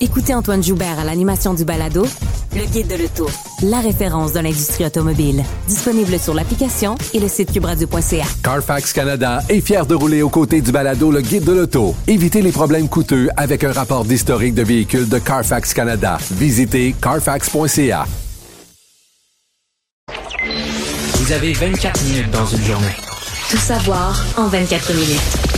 Écoutez Antoine Joubert à l'animation du balado Le Guide de l'Auto, la référence de l'industrie automobile. Disponible sur l'application et le site cubradio.ca. Carfax Canada est fier de rouler aux côtés du balado Le Guide de l'Auto. Évitez les problèmes coûteux avec un rapport d'historique de véhicules de Carfax Canada. Visitez carfax.ca. Vous avez 24 minutes dans une journée. Tout savoir en 24 minutes.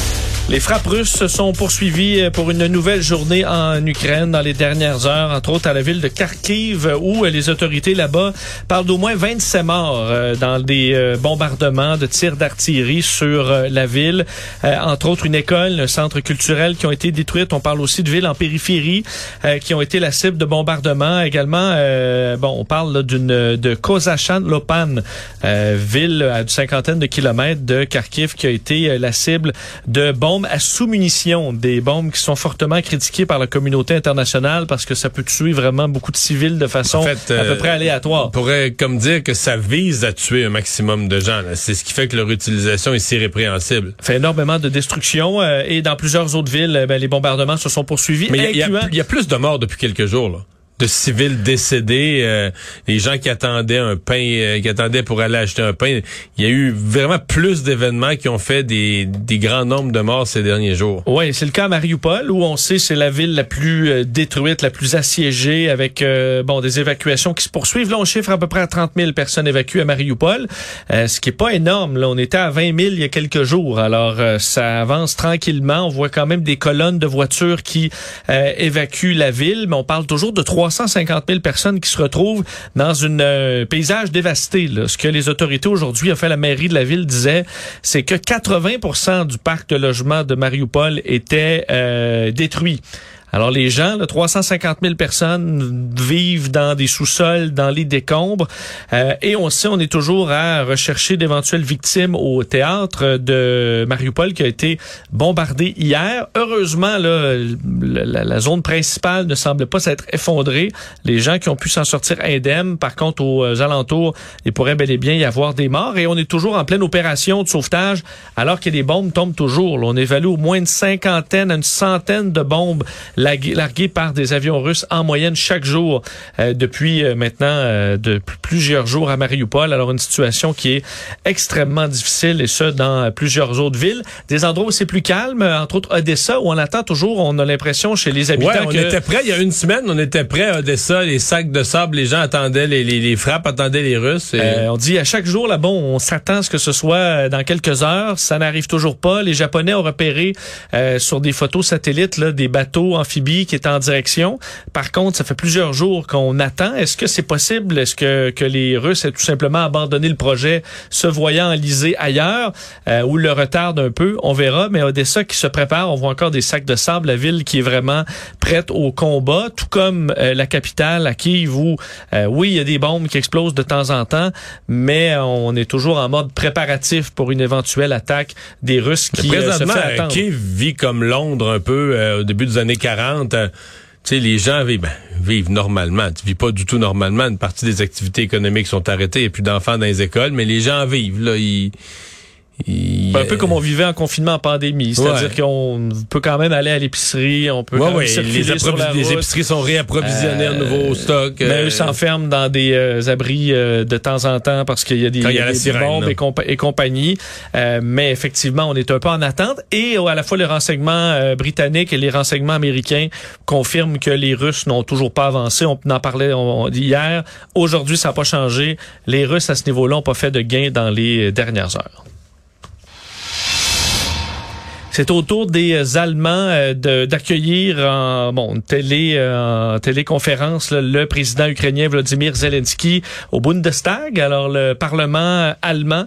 Les frappes russes se sont poursuivies pour une nouvelle journée en Ukraine dans les dernières heures, entre autres à la ville de Kharkiv, où les autorités là-bas parlent d'au moins 27 morts euh, dans des euh, bombardements de tirs d'artillerie sur euh, la ville. Entre autres, une école, un centre culturel qui ont été détruites. On parle aussi de villes en périphérie qui ont été la cible de bombardements. Également, bon, on parle d'une de Kozachan Lopan, ville à une cinquantaine de kilomètres de Kharkiv qui a été la cible de bombes à sous-munitions, des bombes qui sont fortement critiquées par la communauté internationale parce que ça peut tuer vraiment beaucoup de civils de façon En fait, à peu euh, près aléatoire. On pourrait comme dire que ça vise à tuer un maximum de gens. C'est ce qui fait que leur utilisation est si répréhensible. fait énormément de destruction euh, et dans plusieurs autres villes, euh, ben, les bombardements se sont poursuivis. Mais il y y a plus de morts depuis quelques jours. Là. De civils décédés, euh, les gens qui attendaient un pain, euh, qui attendaient pour aller acheter un pain. Il y a eu vraiment plus d'événements qui ont fait des, des grands nombres de morts ces derniers jours. Oui, c'est le cas à Mariupol où on sait c'est la ville la plus euh, détruite, la plus assiégée avec euh, bon des évacuations qui se poursuivent. Là, on chiffre à peu près à 30 000 personnes évacuées à Mariupol, ce qui est pas énorme. Là, on était à 20 000 il y a quelques jours. Alors, ça avance tranquillement. On voit quand même des colonnes de voitures qui évacuent la ville, mais on parle toujours de 350 000 personnes qui se retrouvent dans un paysage dévasté. là. Ce que les autorités aujourd'hui, enfin la mairie de la ville disait, c'est que 80% du parc de logement de Mariupol était euh, détruit. Alors les gens, là, 350 000 personnes vivent dans des sous-sols, dans les décombres, euh, et on sait, on est toujours à rechercher d'éventuelles victimes au théâtre de Mariupol qui a été bombardé hier. Heureusement, là, la, zone principale ne semble pas s'être effondrée. Les gens qui ont pu s'en sortir indemnes, par contre, aux euh, alentours, il pourrait bel et bien y avoir des morts, et on est toujours en pleine opération de sauvetage, alors que les bombes tombent toujours. On évalue au moins une cinquantaine une centaine de bombes larguées par des avions russes en moyenne chaque jour euh, depuis euh, maintenant euh, de plusieurs jours à Mariupol. Alors une situation qui est extrêmement difficile et ce dans plusieurs autres villes. Des endroits où c'est plus calme, euh, entre autres Odessa où on attend toujours, on a l'impression chez les habitants Ouais, on que était prêt il y a une semaine, on était prêt à Odessa, les sacs de sable, les gens attendaient les, les, les frappes, attendaient les Russes. et- Euh, on dit à chaque jour là bon, on s'attend à ce que ce soit euh, dans quelques heures. Ça n'arrive toujours pas. Les Japonais ont repéré euh, sur des photos satellites là, des bateaux qui étaient en direction. Par contre, ça fait plusieurs jours qu'on attend. Est-ce que c'est possible? Est-ce que, que les Russes aient tout simplement abandonné le projet, se voyant enlisés ailleurs euh, ou le retardent un peu? On verra. Mais Odessa qui se prépare, on voit encore des sacs de sable. La ville qui est vraiment prête au combat, tout comme euh, la capitale à Kiev où euh, oui, il y a des bombes qui explosent de temps en temps, mais on est toujours en mode préparatif pour une éventuelle attaque des Russes qui euh, se présentement, fait attendre. Kiev vit comme Londres un peu euh, au début des années 40. Euh, tu sais, les gens vivent, ben, vivent normalement. Tu vis pas du tout normalement. Une partie des activités économiques sont arrêtées. Il n'y a plus d'enfants dans les écoles, mais les gens vivent. Là, ils, ils- Un peu comme on vivait en confinement en pandémie, c'est-à-dire Ouais. qu'on peut quand même aller à l'épicerie, on peut Ouais, quand même ouais, les, sur la approvi- les route. épiceries sont réapprovisionnées en Euh, nouveau stock. Mais euh, eux s'enferment dans des euh, abris euh, de temps en temps parce qu'il y a des, y a des sirène, bombes et, compa- et compagnie. Euh, mais effectivement, on est un peu en attente. Et euh, à la fois les renseignements britanniques et les renseignements américains confirment que les Russes n'ont toujours pas avancé. On en parlait on, hier. Aujourd'hui, ça n'a pas changé. Les Russes, à ce niveau-là, n'ont pas fait de gain dans les dernières heures. C'est au tour des Allemands euh, d'accueillir en bon télé euh, en téléconférence là, le président ukrainien Vladimir Zelensky au Bundestag, alors le Parlement allemand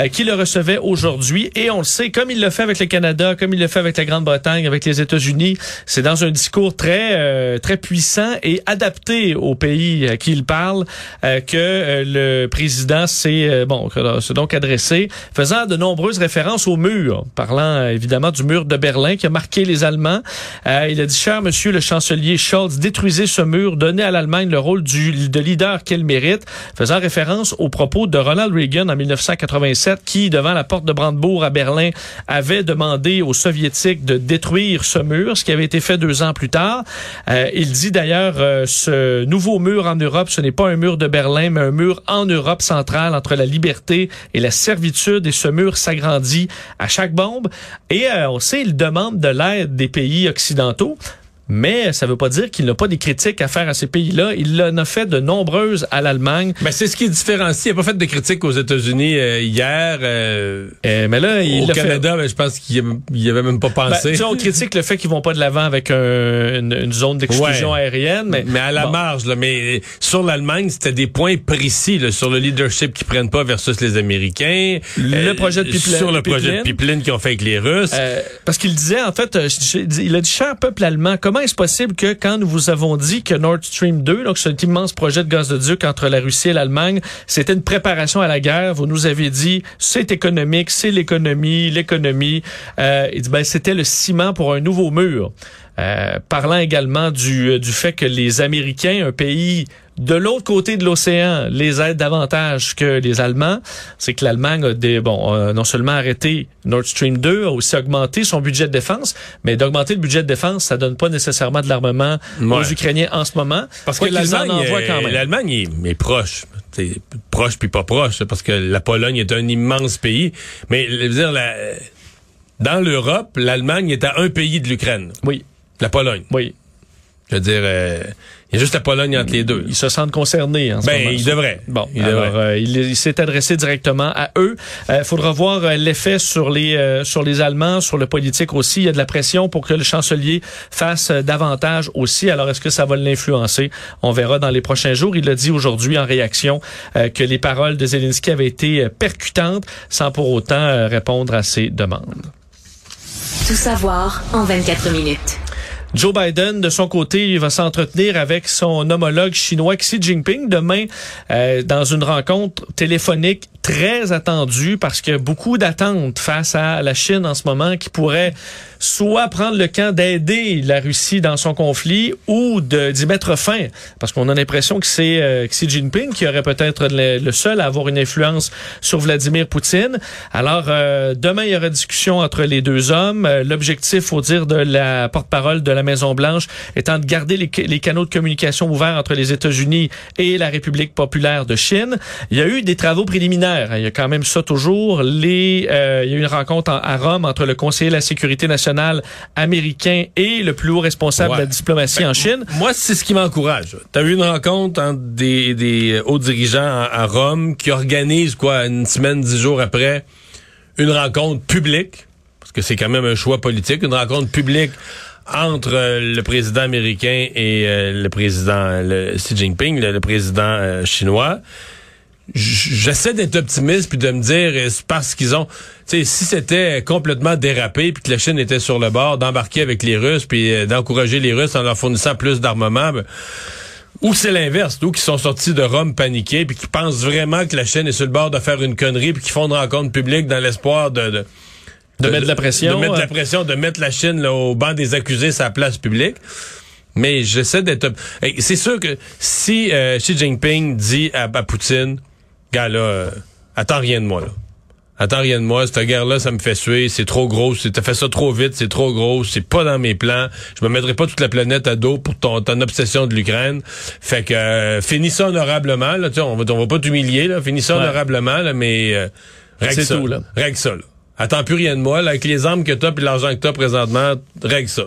euh, qui le recevait aujourd'hui. Et on le sait comme il le fait avec le Canada, comme il le fait avec la Grande-Bretagne, avec les États-Unis, c'est dans un discours très euh, très puissant et adapté au pays à qui il parle euh, que euh, le président s'est euh, bon donc adressé faisant de nombreuses références au mur, parlant euh, du mur de Berlin qui a marqué les Allemands. Euh, il a dit cher monsieur le chancelier Scholz, détruisez ce mur, donnez à l'Allemagne le rôle du de leader qu'elle mérite, faisant référence aux propos de Ronald Reagan en 1987 qui devant la porte de Brandebourg à Berlin avait demandé aux soviétiques de détruire ce mur, ce qui avait été fait deux ans plus tard. Euh, il dit d'ailleurs euh, ce nouveau mur en Europe, ce n'est pas un mur de Berlin, mais un mur en Europe centrale entre la liberté et la servitude. Et ce mur s'agrandit à chaque bombe. Et euh, on sait, il demande de l'aide des pays occidentaux. Mais ça ne veut pas dire qu'il n'a pas des critiques à faire à ces pays-là. Il en a fait de nombreuses à l'Allemagne. Ben, c'est ce qui différencie. Il n'a pas fait de critiques aux États-Unis euh, hier. euh, Euh, mais là, il au fait- Canada, ben, je pense qu'il n'y avait même pas Ben, pensé. sais, on critique le fait qu'ils vont pas de l'avant avec un- une, une zone d'exclusion Ouais. aérienne, mais, mais à la bon. marge, là, mais sur l'Allemagne, c'était des points précis là, sur le leadership qu'ils prennent pas versus les Américains. Le Euh, projet de pipeline- Sur le projet de pipeline. qu'ils ont fait avec les Russes. Euh, parce qu'il disait, en fait, il a dit, cher peuple allemand, comment est-ce possible que quand nous vous avons dit que Nord Stream 2, donc cet immense projet de gazoduc entre la Russie et l'Allemagne, c'était une préparation à la guerre, vous nous avez dit, c'est économique, c'est l'économie, l'économie. Euh, il dit, ben, c'était le ciment pour un nouveau mur. Euh, parlant également du, euh, du fait que les Américains, un pays de l'autre côté de l'océan, les aident davantage que les Allemands. C'est que l'Allemagne a des, bon, non seulement arrêté Nord Stream 2, a aussi augmenté son budget de défense, mais d'augmenter le budget de défense, ça donne pas nécessairement de l'armement aux. Ukrainiens en ce moment. Parce que qu'ils en l'Allemagne, envoient quand même. l'Allemagne est, est proche. Proche puis pas proche, parce que la Pologne est un immense pays. Mais je veux dire, la- dans l'Europe, l'Allemagne est à un pays de l'Ukraine, Oui, la Pologne. oui. Je veux dire, euh, il y a juste la Pologne entre les deux. Ils se sentent concernés en ce Ben, moment. il devrait. Bon, Il alors devrait. euh, il, il s'est adressé directement à eux. Il faudra voir euh, l'effet sur les euh, sur les Allemands, sur le politique aussi. Il y a de la pression pour que le chancelier fasse euh, davantage aussi. Alors est-ce que ça va l'influencer? On verra dans les prochains jours. Il a dit aujourd'hui en réaction euh, que les paroles de Zelensky avaient été euh, percutantes, sans pour autant euh, répondre à ses demandes. Tout savoir en 24 minutes. Joe Biden, de son côté, va s'entretenir avec son homologue chinois Xi Jinping demain euh, dans une rencontre téléphonique très attendue parce qu'il y a beaucoup d'attentes face à la Chine en ce moment qui pourrait soit prendre le camp d'aider la Russie dans son conflit ou d'y mettre fin parce qu'on a l'impression que c'est euh, Xi Jinping qui aurait peut-être le, seul à avoir une influence sur Vladimir Poutine. Alors euh, demain il y aura discussion entre les deux hommes. Euh, L'objectif, faut dire, de la porte-parole de la Maison Blanche étant de garder les, canaux de communication ouverts entre les États-Unis et la République populaire de Chine. Il y a eu des travaux préliminaires. Il y a quand même ça toujours. Euh, il y a eu une rencontre en- à Rome entre le conseiller de la sécurité nationale américain et le plus haut responsable de la diplomatie Ben, en Chine. Moi, c'est ce qui m'encourage. Tu as eu une rencontre entre des, des hauts dirigeants à, à Rome qui organisent, quoi, une semaine, dix jours après, une rencontre publique, parce que c'est quand même un choix politique, une rencontre publique entre euh, le président américain et euh, le président le Xi Jinping, le, le président euh, chinois. J'essaie d'être optimiste puis de me dire euh, c'est parce qu'ils ont tu sais si c'était complètement dérapé puis que la Chine était sur le bord d'embarquer avec les Russes puis euh, d'encourager les Russes en leur fournissant plus d'armement ben, ou c'est l'inverse, ou qui sont sortis de Rome paniqués puis qui pensent vraiment que la Chine est sur le bord de faire une connerie puis qui font une rencontre publique dans l'espoir de, de De mettre de la pression, de mettre de la pression, de mettre la Chine là, au banc des accusés sa place publique. Mais j'essaie d'être. C'est sûr que si euh, Xi Jinping dit à, à Poutine, gars là, euh, attends rien de moi là. Attends rien de moi, cette guerre-là, ça me fait suer, c'est trop gros, t'as fait ça trop vite, c'est trop gros, c'est pas dans mes plans. Je me mettrai pas toute la planète à dos pour ton, ton obsession de l'Ukraine. Fait que euh, finis ça honorablement, là, tu sais, on va, on va pas t'humilier, là, finis ça Ouais. honorablement, là, mais euh, règle C'est ça. tout, là. Règle ça, là. Attends plus rien de moi, là, avec les armes que t'as puis l'argent que t'as présentement, règle ça.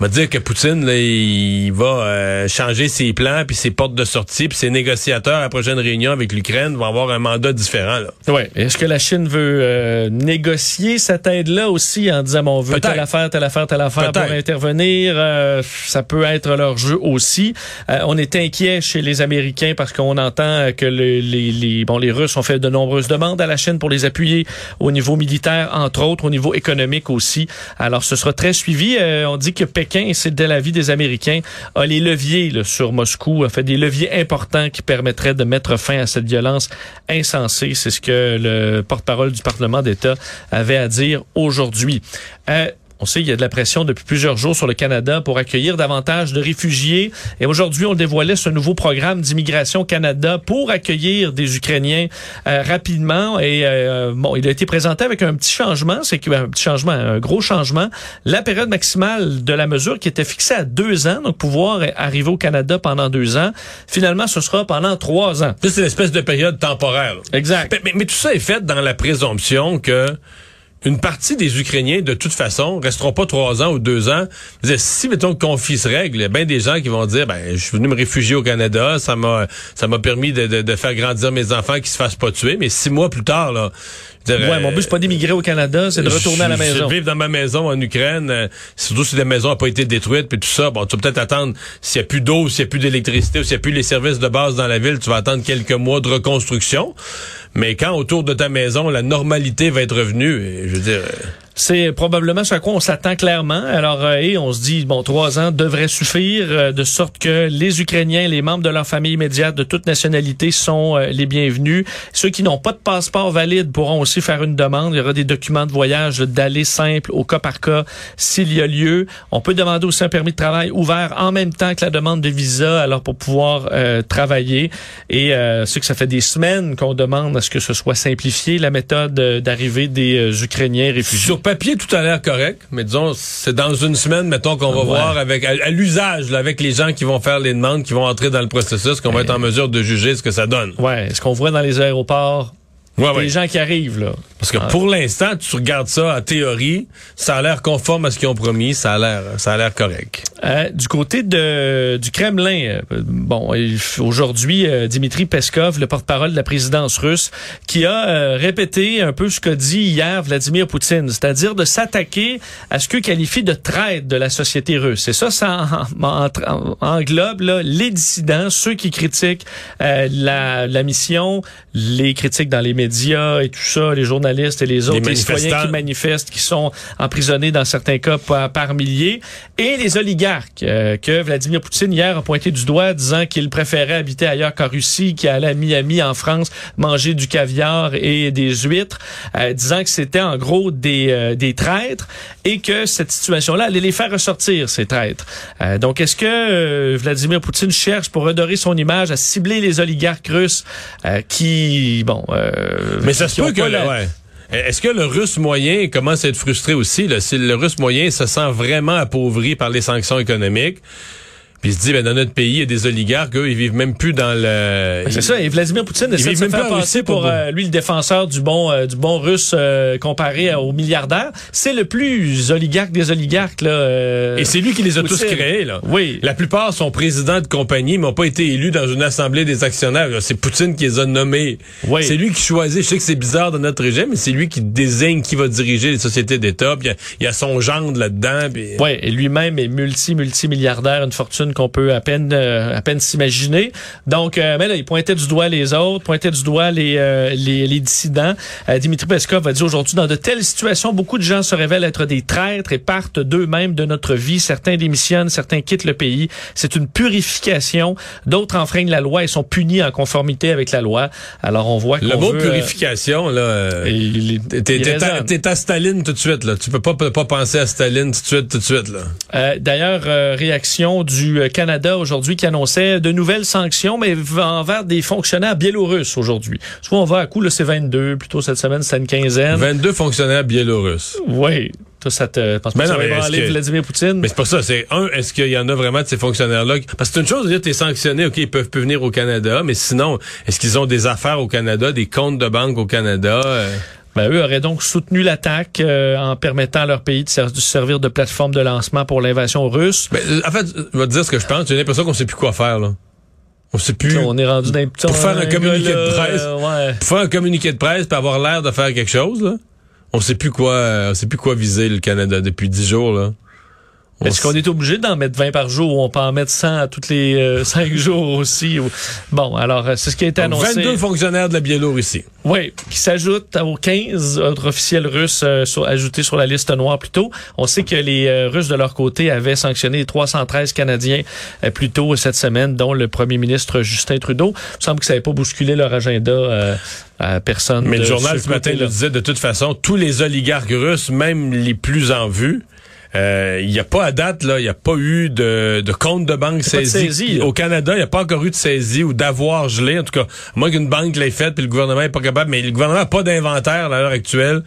On va dire que Poutine, là, il va euh, changer ses plans, puis ses portes de sortie, puis ses négociateurs à la prochaine réunion avec l'Ukraine vont avoir un mandat différent. Là. Ouais. Est-ce que la Chine veut euh, négocier cette aide-là aussi en disant bon, on veut telle affaire, telle affaire, telle affaire pour intervenir? Euh, ça peut être leur jeu aussi. Euh, on est inquiet chez les Américains parce qu'on entend que le- les, les, bon, les Russes ont fait de nombreuses demandes à la Chine pour les appuyer au niveau militaire, entre autres, au niveau économique aussi. Alors, ce sera très suivi. Euh, on dit que Pékin, et c'est de l'avis des Américains, a les leviers là, sur Moscou, a fait des leviers importants qui permettraient de mettre fin à cette violence insensée. C'est ce que le porte-parole du Parlement d'État avait à dire aujourd'hui. Euh, on sait qu'il y a de la pression depuis plusieurs jours sur le Canada pour accueillir davantage de réfugiés. Et aujourd'hui, on dévoilait ce nouveau programme d'immigration Canada pour accueillir des Ukrainiens euh, rapidement. Et euh, bon, il a été présenté avec un petit changement, c'est un petit changement, un gros changement. La période maximale de la mesure qui était fixée à deux ans, donc pouvoir arriver au Canada pendant deux ans, finalement, ce sera pendant trois ans. C'est une espèce de période temporaire. Exact. Mais, mais- mais tout ça est fait dans la présomption que une partie des Ukrainiens, de toute façon, resteront pas trois ans ou deux ans. Dire, si, mettons, qu'on se règle, il y a bien des gens qui vont dire, ben, je suis venu me réfugier au Canada, ça m'a, ça m'a permis de, de- de faire grandir mes enfants qui se fassent pas tuer, mais six mois plus tard, là, dire, Ouais, mon but, c'est pas d'émigrer au Canada, c'est de retourner à la maison. Je vivre dans ma maison en Ukraine, euh, surtout si la maison n'a pas été détruite, puis tout ça. Bon, tu vas peut-être attendre s'il n'y a plus d'eau, s'il n'y a plus d'électricité, ou s'il n'y a plus les services de base dans la ville, tu vas attendre quelques mois de reconstruction. Mais quand autour de ta maison, la normalité va être revenue, je veux dire... C'est probablement ce à quoi on s'attend clairement. Alors, euh, et on se dit, bon, trois ans devrait suffire, euh, de sorte que les Ukrainiens, les membres de leur famille immédiate de toute nationalité sont euh, les bienvenus. Ceux qui n'ont pas de passeport valide pourront aussi faire une demande. Il y aura des documents de voyage d'aller simple au cas par cas s'il y a lieu. On peut demander aussi un permis de travail ouvert en même temps que la demande de visa, alors pour pouvoir euh, travailler. Et euh, c'est que ça fait des semaines qu'on demande à ce que ce soit simplifié, la méthode d'arrivée des Ukrainiens réfugiés. Papier, tout a l'air correct, mais disons, c'est dans une semaine, mettons, qu'on va Ouais. voir avec à, à l'usage, avec les gens qui vont faire les demandes, qui vont entrer dans le processus, qu'on va être en mesure de juger ce que ça donne. Ouais, est-ce qu'on voit dans les aéroports Ouais, ouais. gens qui arrivent là Parce que pour l'instant, tu regardes ça en théorie, ça a l'air conforme à ce qu'ils ont promis, ça a l'air, ça a l'air correct. Euh, du côté de du Kremlin, euh, bon, aujourd'hui, euh, Dimitri Peskov, le porte-parole de la présidence russe, qui a euh, répété un peu ce qu'a dit hier Vladimir Poutine, c'est-à-dire de s'attaquer à ce que qualifie de traite de la société russe. Et ça, ça en- en- en- englobe là, les dissidents, ceux qui critiquent euh, la, la mission, les critiques dans les médias et tout ça, les journalistes et les autres, les, citoyens qui manifestent, qui sont emprisonnés dans certains cas par, par milliers, et les oligarques euh, que Vladimir Poutine hier a pointé du doigt, disant qu'il préférait habiter ailleurs qu'en Russie, qu'il allait à Miami en France manger du caviar et des huîtres, euh, disant que c'était en gros des, euh, des traîtres et que cette situation-là allait les faire ressortir, ces traîtres. Euh, donc, est-ce que euh, Vladimir Poutine cherche pour redorer son image à cibler les oligarques russes euh, qui, bon... euh, Mais ça se peut que, la- ouais. Est-ce que le russe moyen commence à être frustré aussi, si le russe moyen se sent vraiment appauvri par les sanctions économiques, puis il se dit, ben, dans notre pays, il y a des oligarques, eux, ils vivent même plus dans le... Ben, C'est ça, et Vladimir Poutine essaie de se même faire passer pour pour euh, lui le défenseur du bon euh, du bon russe euh, comparé à- au milliardaire. C'est le plus oligarque des oligarques là. euh, Et c'est lui qui les a tous créés, là. Oui. La plupart sont présidents de compagnie, mais n'ont pas été élus dans une assemblée des actionnaires. C'est Poutine qui les a nommés. Oui. C'est lui qui choisit. Je sais que c'est bizarre dans notre régime, mais c'est lui qui désigne qui va diriger les sociétés d'État. Il y a- il y, a son gendre là-dedans. puis- Ouais, et lui-même est multi multi milliardaire, une fortune qu'on peut à peine euh, à peine s'imaginer. Donc, euh, mais là, il pointait du doigt les autres, pointait du doigt les euh, les, les dissidents. Euh, Dimitri Peskov a dit aujourd'hui dans de telles situations, beaucoup de gens se révèlent être des traîtres et partent d'eux-mêmes de notre vie. Certains démissionnent, certains quittent le pays. C'est une purification. D'autres enfreignent la loi et sont punis en conformité avec la loi. Alors, on voit Le mot veut, euh, purification, là. euh, T'es à, Staline tout de suite, là. Tu peux pas, pas penser à Staline tout de suite, tout de suite, là. Euh, D'ailleurs, réaction du Canada aujourd'hui qui annonçait de nouvelles sanctions, mais envers des fonctionnaires biélorusses aujourd'hui. Soit on va à coup, là, c'est 22, plutôt cette semaine, c'est une quinzaine. 22 fonctionnaires biélorusses. Oui. Toi, ça te pense Mais que ça non, va mais ébranler que- Vladimir Poutine? Mais c'est pas ça. C'est un, est-ce qu'il y en a vraiment de ces fonctionnaires-là? Parce que c'est une chose de dire, t'es sanctionné, OK, ils peuvent plus venir au Canada, mais sinon, est-ce qu'ils ont des affaires au Canada, des comptes de banque au Canada? euh? Ben, eux auraient donc soutenu l'attaque euh, en permettant à leur pays de, ser- de servir de plateforme de lancement pour l'invasion russe. Ben, euh, en fait, je vais te dire ce que je pense. J'ai l'impression qu'on sait plus quoi faire, là. On sait plus. On est rendu dans Pour faire un communiqué de presse. euh, ouais. Pour faire un communiqué de presse puis avoir l'air de faire quelque chose, là. On sait plus quoi, euh, on sait plus quoi viser le Canada depuis dix jours, là. Est-ce qu'on est obligé d'en mettre 20 par jour ou on peut en mettre 100 à tous les 5 jours aussi? ou- Bon, alors, euh, c'est ce qui a été Donc, annoncé. 22 fonctionnaires de la Biélorussie. Oui, qui s'ajoute aux 15 autres officiels russes euh, sur- ajoutés sur la liste noire plus tôt. On sait que les euh, Russes, de leur côté, avaient sanctionné les 313 Canadiens euh, plus tôt cette semaine, dont le premier ministre Justin Trudeau. Il me semble que ça n'avait pas bousculé leur agenda euh, à personne. Mais le journal ce matin le disait de toute façon, tous les oligarques russes, même les plus en vue, euh, il n'y a pas à date, là, il n'y a pas eu de, de compte de banque saisi. saisie. Au Canada, il n'y a pas encore eu de saisie ou d'avoir gelé. En tout cas, à moins qu'une banque l'ait faite, puis le gouvernement n'est pas capable. Mais le gouvernement n'a pas d'inventaire à l'heure actuelle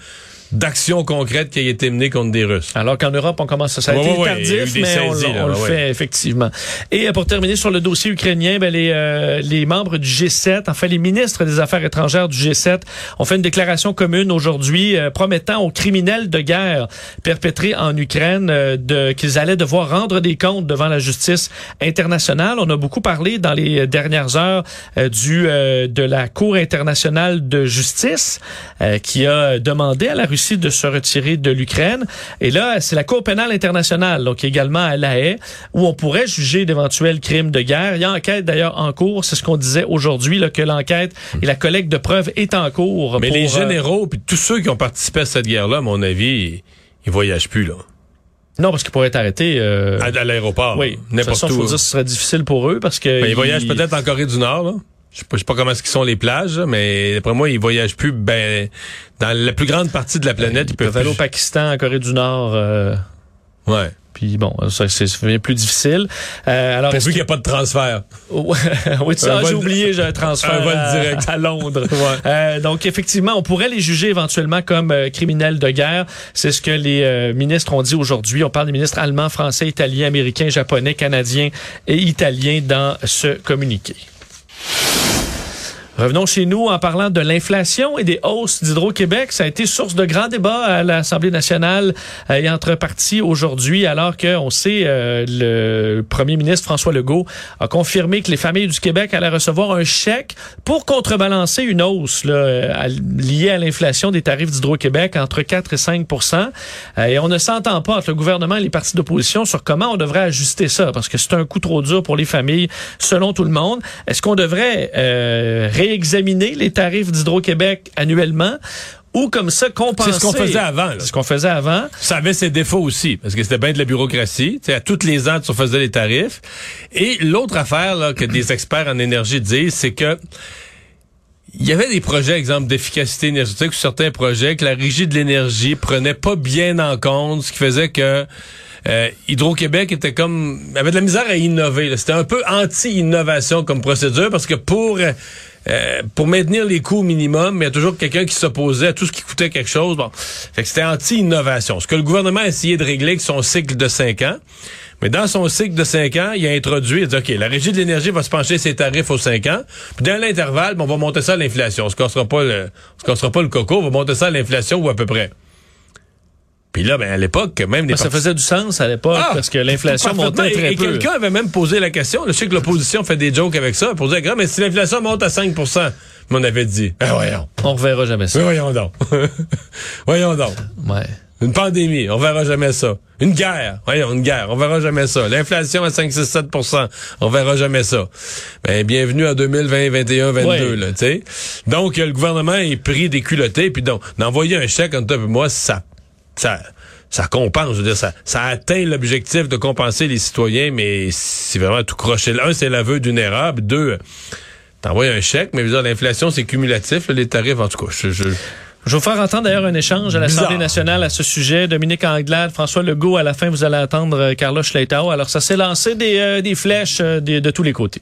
d'actions concrètes qui aient été menées contre des Russes. Alors qu'en Europe, on commence à ça a Ouais, été ouais, a tardif, mais on, saisies, là, on le ouais. fait effectivement. Et euh, pour terminer sur le dossier ukrainien, ben, les, euh, les membres du G7, enfin les ministres des Affaires étrangères du G7, ont fait une déclaration commune aujourd'hui euh, promettant aux criminels de guerre perpétrés en Ukraine euh, de qu'ils allaient devoir rendre des comptes devant la justice internationale. On a beaucoup parlé dans les dernières heures du euh, de la Cour internationale de justice euh, qui a demandé à la Russie de se retirer de l'Ukraine. Et là, c'est la Cour pénale internationale, donc également à La Haye, où on pourrait juger d'éventuels crimes de guerre. Il y a enquête d'ailleurs en cours, c'est ce qu'on disait aujourd'hui, que l'enquête et la collecte de preuves est en cours. Mais pour, les euh, généraux, puis tous ceux qui ont participé à cette guerre-là, à mon avis, ils, ils voyagent plus, là. non, parce qu'ils pourraient être arrêtés. euh, À, à l'aéroport. oui, n'importe où. faut dire que ce serait difficile pour eux parce que Ben, ils voyagent peut-être en Corée du Nord, là. Je sais pas, je sais pas comment ce qu'ils sont les plages, mais d'après moi, ils voyagent plus ben dans la plus grande partie de la planète, ils, ils peuvent peuvent aller au Pakistan, en Corée du Nord. euh, Ouais. puis bon, ça devient plus difficile. Euh, alors, Pourvu qu'il n'y a pas de transfert. oui, tu ah, j'ai oublié, j'ai un transfert un vol à, direct. à Londres. Ouais. Euh, donc effectivement, on pourrait les juger éventuellement comme euh, criminels de guerre. C'est ce que les euh, ministres ont dit aujourd'hui. On parle des ministres allemands, français, italiens, américains, japonais, canadiens et italiens dans ce communiqué. Revenons chez nous en parlant de l'inflation et des hausses d'Hydro-Québec. Ça a été source de grands débats à l'Assemblée nationale euh, et entre partis aujourd'hui, alors qu'on sait euh, le premier ministre François Legault a confirmé que les familles du Québec allaient recevoir un chèque pour contrebalancer une hausse là, euh, liée à l'inflation des tarifs d'Hydro-Québec entre 4 et 5 Euh, Et on ne s'entend pas entre le gouvernement et les partis d'opposition sur comment on devrait ajuster ça, parce que c'est un coup trop dur pour les familles, selon tout le monde. Est-ce qu'on devrait euh, réexaminer les tarifs d'Hydro-Québec annuellement ou comme ça compenser? C'est ce qu'on faisait avant. C'est ce qu'on faisait avant. Ça avait ses défauts aussi, parce que c'était bien de la bureaucratie. Tu sais, à tous les ans, tu faisais les tarifs. Et l'autre affaire là, que des experts en énergie disent, c'est que il y avait des projets, exemple, d'efficacité énergétique ou certains projets que la régie de l'énergie prenait pas bien en compte, ce qui faisait que euh, Hydro-Québec était comme avait de la misère à innover. C'était un peu anti-innovation comme procédure parce que pour euh, pour maintenir les coûts au minimum, il y a toujours quelqu'un qui s'opposait à tout ce qui coûtait quelque chose. Bon, fait que c'était anti-innovation. Ce que le gouvernement a essayé de régler avec son cycle de cinq ans. Mais dans son cycle de cinq ans, il a introduit, il a dit, OK, la Régie de l'énergie va se pencher ses tarifs aux cinq ans. Puis dans l'intervalle, ben, on va monter ça à l'inflation. On se cassera pas le, pas le coco, on va monter ça à l'inflation ou à peu près. Puis là, ben, à l'époque, même des Ben, ça faisait du sens à l'époque Ah! parce que l'inflation montait très et, et peu. quelqu'un avait même posé la question. Je sais que l'opposition fait des jokes avec ça pour dire, mais si l'inflation monte à 5 mais on avait dit, ben voyons. On reverra jamais ça. Oui, voyons donc. voyons donc. Ouais. Une pandémie, on verra jamais ça. Une guerre, voyons, une guerre, on verra jamais ça. L'inflation à 5, 6, 7 on verra jamais ça. Ben, bienvenue en 2020, 21, 22, Ouais. là, tu sais. Donc, le gouvernement est pris des culottés, puis donc, d'envoyer un chèque entre toi et moi, ça, ça, ça compense, je veux dire, ça, ça atteint l'objectif de compenser les citoyens, mais c'est vraiment tout croché. Un, c'est l'aveu d'une erreur, deux, t'envoies un chèque, mais je veux dire, l'inflation, c'est cumulatif, là, les tarifs, en tout cas, je, je, Je vais vous faire entendre d'ailleurs un échange à l'Assemblée nationale à ce sujet. Dominique Anglade, François Legault, à la fin, vous allez entendre euh, Carla Schleitao. Alors, ça s'est lancé des, euh, des flèches euh, de tous les côtés.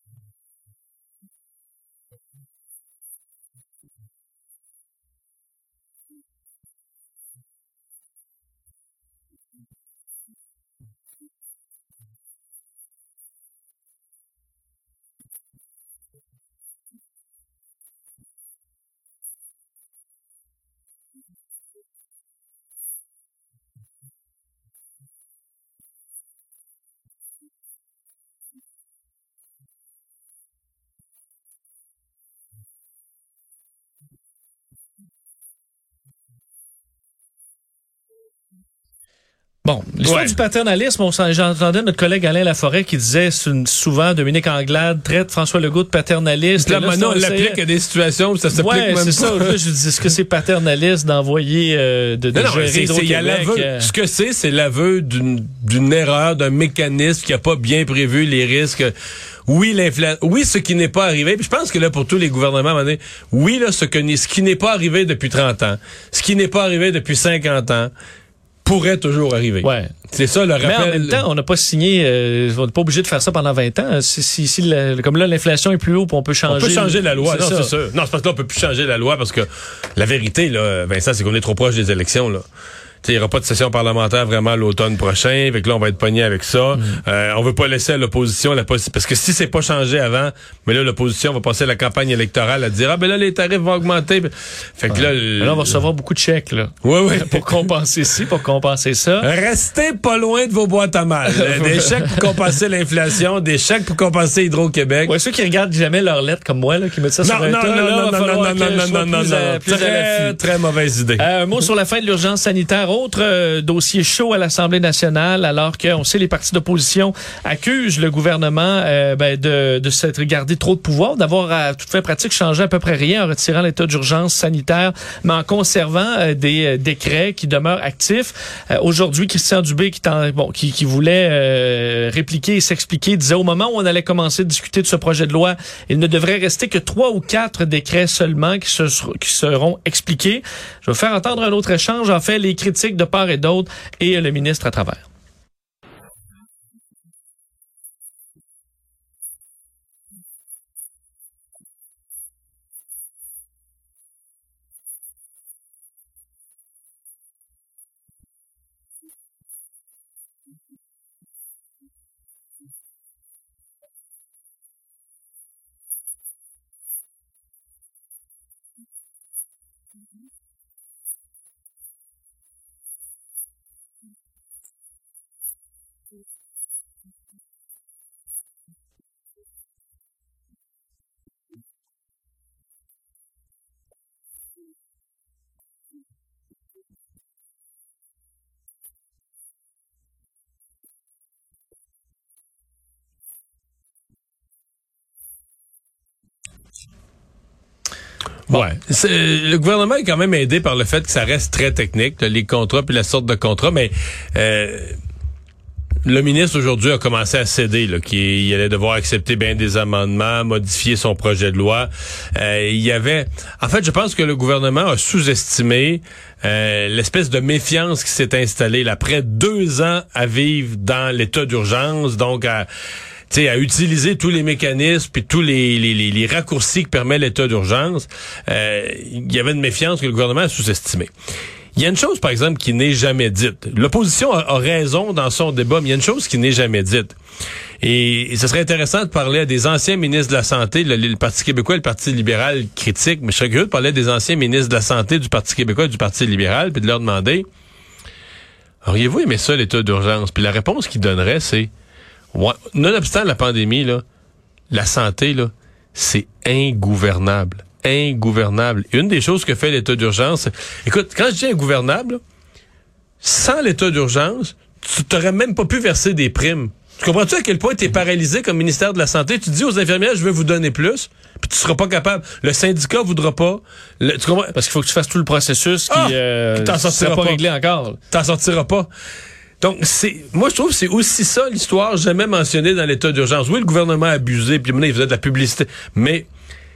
Bon, l'histoire Ouais. du paternalisme, on j'entendais notre collègue Alain Laforêt qui disait c'est souvent Dominique Anglade traite François Legault de paternaliste. Là, là, maintenant, on c'est- l'applique à des situations où ça s'applique Ouais, même c'est pas. ça. Là, je dis, est-ce que c'est paternaliste d'envoyer, euh, de, de Non, non, gérer c'est- c'est- il y a euh, Ce que c'est, c'est l'aveu d'une erreur, d'un mécanisme qui a pas bien prévu les risques. Oui, l'inflation. Oui, ce qui n'est pas arrivé. Puis je pense que là, pour tous les gouvernements, donné, oui, là, ce, que, ce qui n'est pas arrivé depuis 30 ans, ce qui n'est pas arrivé depuis 50 ans, pourrait toujours arriver. Ouais. C'est ça le Mais en rappel. même temps, on n'a pas signé, euh, on n'est pas obligé de faire ça pendant 20 ans. Si, si, si comme là, l'inflation est plus haut, on peut on changer. peut changer la loi, non, ça. c'est sûr. Non, c'est parce que là, on peut plus changer la loi parce que la vérité, là, Vincent, c'est qu'on est trop proche des élections, là. Il n'y aura pas de session parlementaire vraiment l'automne prochain. Fait que là, on va être pogné avec ça. Mm. Euh, on veut pas laisser à l'opposition la possibilité. Parce que si c'est pas changé avant, mais là, l'opposition va passer la campagne électorale à dire Ah ben là, les tarifs vont augmenter. Fait que là, Mais là, on va recevoir beaucoup de chèques, là. Ouais, ouais. pour compenser ci, pour compenser ça. Restez pas loin de vos boîtes à mal. Des chèques pour compenser l'inflation, des chèques pour compenser Hydro-Québec. Ouais, ceux qui regardent jamais leurs lettres comme moi, là, qui mettent ça sur Non, un non, tas, non, là, non, va non, falloir non, que non, je non, sois non, non, plus à- non. plus à Très, l'affût. très mauvaise idée. Euh, un mot sur la fin de l'urgence sanitaire. Autre euh, dossier chaud à l'Assemblée nationale, alors qu'on sait les partis d'opposition accusent le gouvernement euh, ben, de, de s'être gardé trop de pouvoir, d'avoir à toute fin pratique changé à peu près rien en retirant l'état d'urgence sanitaire, mais en conservant euh, des euh, décrets qui demeurent actifs. Aujourd'hui, Christian Dubé, qui, bon, qui, qui voulait répliquer et s'expliquer, disait au moment où on allait commencer à discuter de ce projet de loi, il ne devrait rester que trois ou quatre décrets seulement qui, se, qui seront expliqués. Je vais faire entendre un autre échange, en fait, les critiques de part et d'autre et le ministre à travers. Ouais. Le gouvernement est quand même aidé par le fait que ça reste très technique, les contrats puis la sorte de contrat, mais euh, le ministre aujourd'hui a commencé à céder, qu'il allait devoir accepter bien des amendements, modifier son projet de loi. Euh, il y avait, en fait, je pense que le gouvernement a sous-estimé euh, l'espèce de méfiance qui s'est installée après deux ans à vivre dans l'état d'urgence, donc à à utiliser tous les mécanismes puis tous les raccourcis que permet l'état d'urgence, euh, il y avait une méfiance que le gouvernement a sous-estimée. Il y a une chose, par exemple, qui n'est jamais dite. L'opposition a, raison dans son débat, mais il y a une chose qui n'est jamais dite. Et, ce serait intéressant de parler à des anciens ministres de la Santé, le, Parti québécois et le Parti libéral critique, mais je serais curieux de parler des anciens ministres de la Santé du Parti québécois et du Parti libéral, puis de leur demander, auriez-vous aimé ça, l'état d'urgence? Puis la réponse qu'ils donneraient, c'est, nonobstant la pandémie, la santé, là, c'est ingouvernable. Ingouvernable. Une des choses que fait l'état d'urgence, écoute, quand je dis ingouvernable, sans l'état d'urgence, tu t'aurais même pas pu verser des primes. Tu comprends-tu à quel point tu es paralysé comme ministère de la Santé? Tu dis aux infirmières, je vais vous donner plus, puis tu seras pas capable. Le syndicat voudra pas. Le- tu comprends? Parce qu'il faut que tu fasses tout le processus qui Ah! euh, t'en sera sortira pas pas. réglé encore. t'en sortiras pas. Donc, c'est, moi, je trouve que c'est aussi ça l'histoire jamais mentionnée dans l'état d'urgence. Oui, le gouvernement a abusé, puis maintenant, il faisait de la publicité. Mais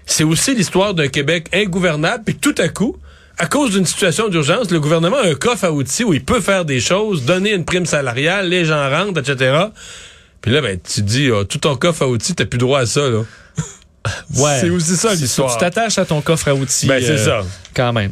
c'est aussi l'histoire d'un Québec ingouvernable, puis tout à coup, à cause d'une situation d'urgence, le gouvernement a un coffre à outils où il peut faire des choses, donner une prime salariale, les gens rentrent, etc. Puis là, ben, tu dis, ah, tout ton coffre à outils, t'as plus droit à ça, là. Ouais. C'est aussi ça l'histoire. Tu t'attaches à ton coffre à outils. Ben, c'est euh, ça. Quand même.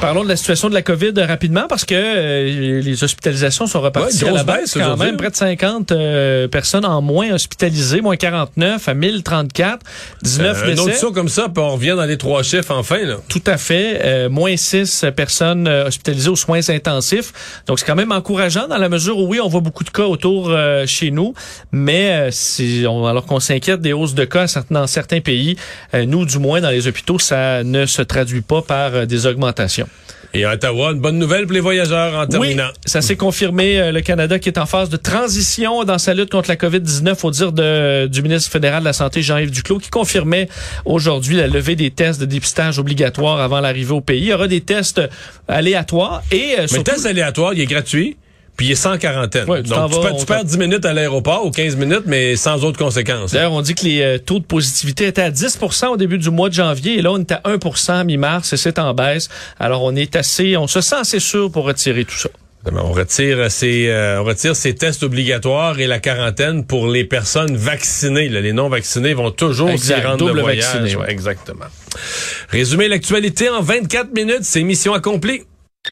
Parlons de la situation de la COVID rapidement parce que euh, les hospitalisations sont reparties Ouais, à la baisse quand même. Près de 50 euh, personnes en moins hospitalisées, moins 49 à 1034, 19 Euh, un décès. autre saut comme ça, puis on revient dans les trois chiffres enfin, là. Tout à fait. Euh, moins 6 personnes hospitalisées aux soins intensifs. Donc, c'est quand même encourageant dans la mesure où, oui, on voit beaucoup de cas autour chez nous, mais c'est- on- alors qu'on s'inquiète des hausses de cas dans certains pays, nous, du moins, dans les hôpitaux, ça ne se traduit pas par des augmentations. Et à Ottawa, une bonne nouvelle pour les voyageurs en terminant. Oui, ça s'est confirmé. euh, Le Canada qui est en phase de transition dans sa lutte contre la COVID-19 au dire de, du ministre fédéral de la Santé, Jean-Yves Duclos, qui confirmait aujourd'hui la levée des tests de dépistage obligatoires avant l'arrivée au pays. Il y aura des tests aléatoires et euh, Mais surtout- le test aléatoire, il est gratuit. Puis il est sans quarantaine. Ouais, tu Donc, tu, vas, perds- on tu t'en- perds 10 minutes à l'aéroport ou 15 minutes, mais sans autres conséquences. D'ailleurs, on dit que les euh, taux de positivité étaient à 10% au début du mois de janvier et là, on est à 1% mi-mars et c'est en baisse. Alors, on est assez, on se sent assez sûr pour retirer tout ça. On retire ces, euh, on retire ces tests obligatoires et la quarantaine pour les personnes vaccinées. là. les non vaccinés vont toujours s'y rendre double de voyage. vacciné, Ouais, ouais. exactement. Résumer l'actualité en 24 minutes, c'est mission accomplie.